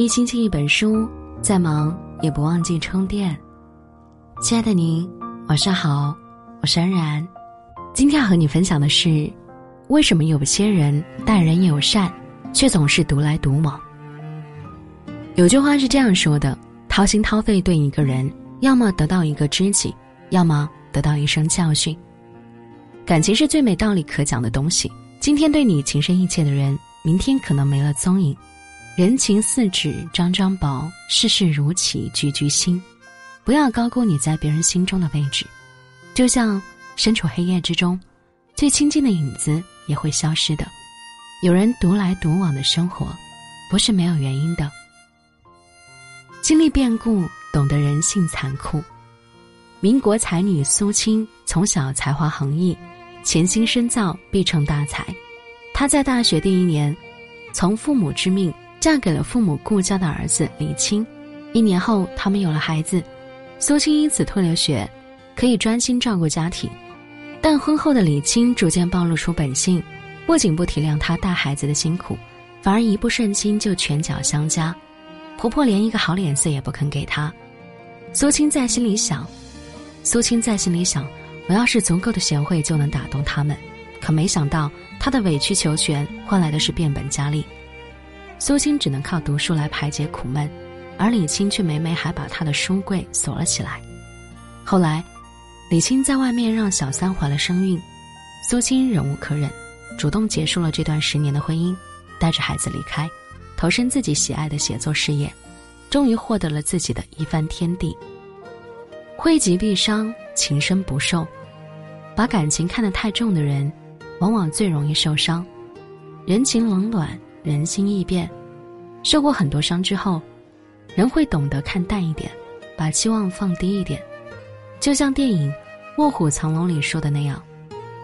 一星期一本书，再忙也不忘记充电。亲爱的您，晚上好，我是安然。今天要和你分享的是，为什么有些人待人友善，却总是独来独往。有句话是这样说的：掏心掏肺对一个人，要么得到一个知己，要么得到一声教训。感情是最没道理可讲的东西。今天对你情深意切的人，明天可能没了踪影。人情似纸张张薄，世事如棋局局新。不要高估你在别人心中的位置，就像身处黑夜之中，最亲近的影子也会消失的。有人独来独往的生活，不是没有原因的。经历变故，懂得人性残酷。民国才女苏青从小才华横溢，潜心深造必成大才。她在大学第一年，从父母之命。嫁给了父母顾家的儿子李青，一年后他们有了孩子，苏青因此退了学，可以专心照顾家庭。但婚后的李青逐渐暴露出本性，不仅不体谅她带孩子的辛苦，反而一不顺心就拳脚相加，婆婆连一个好脸色也不肯给她。苏青在心里想，苏青在心里想，我要是足够的贤惠，就能打动他们。可没想到，她的委曲求全换来的是变本加厉。苏青只能靠读书来排解苦闷，而李青却每每还把他的书柜锁了起来。后来，李青在外面让小三怀了身孕，苏青忍无可忍，主动结束了这段十年的婚姻，带着孩子离开，投身自己喜爱的写作事业，终于获得了自己的一番天地。惠及必伤，情深不寿，把感情看得太重的人，往往最容易受伤。人情冷暖。人心易变，受过很多伤之后，人会懂得看淡一点，把期望放低一点。就像电影《卧虎藏龙》里说的那样：，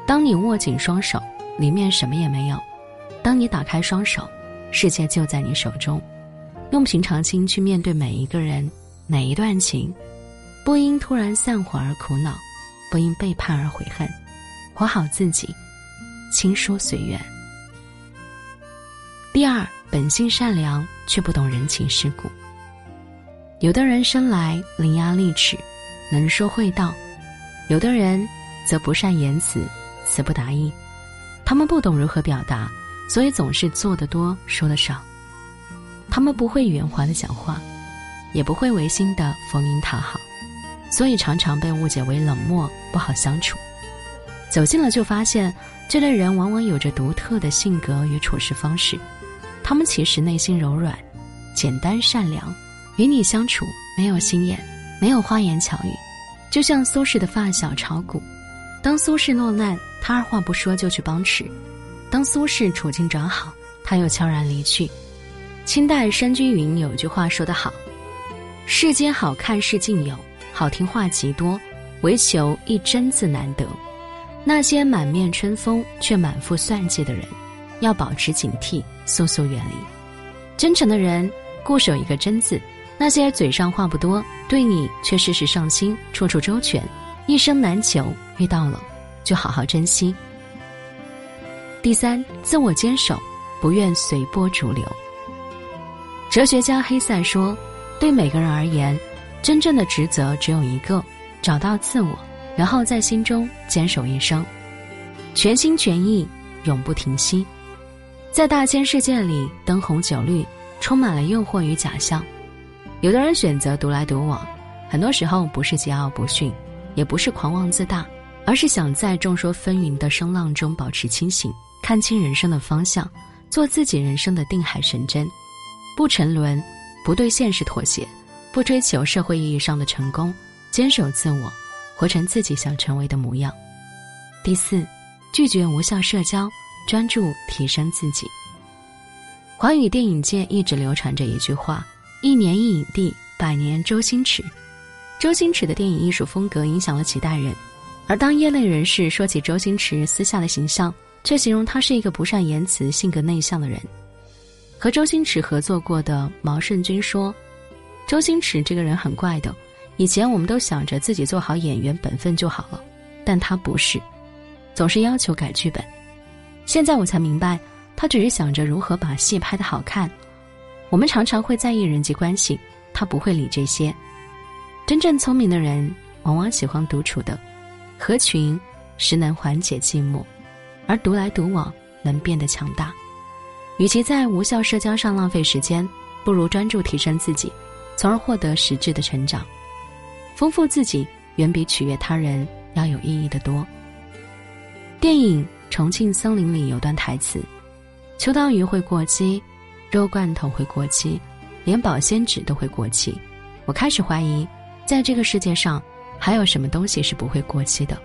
当你握紧双手，里面什么也没有；，当你打开双手，世界就在你手中。用平常心去面对每一个人，每一段情，不因突然散伙而苦恼，不因背叛而悔恨，活好自己，轻疏随缘。第二，本性善良却不懂人情世故。有的人生来伶牙俐齿，能说会道；有的人则不善言辞，词不达意。他们不懂如何表达，所以总是做得多，说得少。他们不会圆滑的讲话，也不会违心的逢迎讨好，所以常常被误解为冷漠，不好相处。走近了就发现，这类人往往有着独特的性格与处事方式。他们其实内心柔软、简单、善良，与你相处没有心眼，没有花言巧语，就像苏轼的发小炒股。当苏轼落难，他二话不说就去帮持；当苏轼处境转好，他又悄然离去。清代山居云有句话说得好：“世间好看事尽有，好听话极多，唯求一真字难得。那些满面春风却满腹算计的人。”要保持警惕，速速远离。真诚的人固守一个“真”字，那些嘴上话不多，对你却事事上心、处处周全、一生难求，遇到了就好好珍惜。第三，自我坚守，不愿随波逐流。哲学家黑塞说：“对每个人而言，真正的职责只有一个，找到自我，然后在心中坚守一生，全心全意，永不停息。”在大千世界里，灯红酒绿，充满了诱惑与假象。有的人选择独来独往，很多时候不是桀骜不驯，也不是狂妄自大，而是想在众说纷纭的声浪中保持清醒，看清人生的方向，做自己人生的定海神针，不沉沦，不对现实妥协，不追求社会意义上的成功，坚守自我，活成自己想成为的模样。第四，拒绝无效社交。专注提升自己。华语电影界一直流传着一句话：“一年一影帝，百年周星驰。”周星驰的电影艺术风格影响了几代人，而当业内人士说起周星驰私下的形象，却形容他是一个不善言辞、性格内向的人。和周星驰合作过的毛舜筠说：“周星驰这个人很怪的，以前我们都想着自己做好演员本分就好了，但他不是，总是要求改剧本。”现在我才明白，他只是想着如何把戏拍得好看，我们常常会在意人际关系，他不会理这些。真正聪明的人，往往喜欢独处的，合群实能缓解寂寞，而独来独往能变得强大。与其在无效社交上浪费时间，不如专注提升自己，从而获得实质的成长。丰富自己远比取悦他人要有意义的多。电影《重庆森林》里有段台词：“秋刀鱼会过期，肉罐头会过期，连保鲜纸都会过期。”我开始怀疑。在这个世界上，还有什么东西是不会过期的？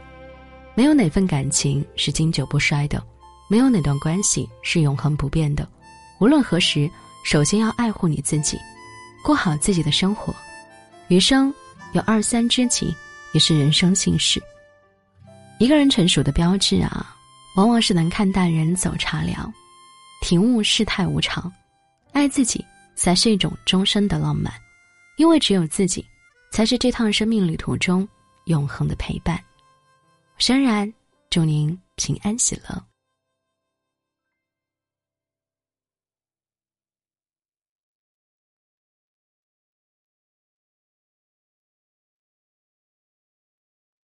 没有哪份感情是经久不衰的，没有哪段关系是永恒不变的。无论何时，首先要爱护你自己，过好自己的生活。余生有二三知己，也是人生幸事。一个人成熟的标志啊，往往是能看淡人走茶凉，体悟世态无常。爱自己才是一种终身的浪漫，因为只有自己。才是这趟生命旅途中永恒的陪伴。深然，祝您平安喜乐。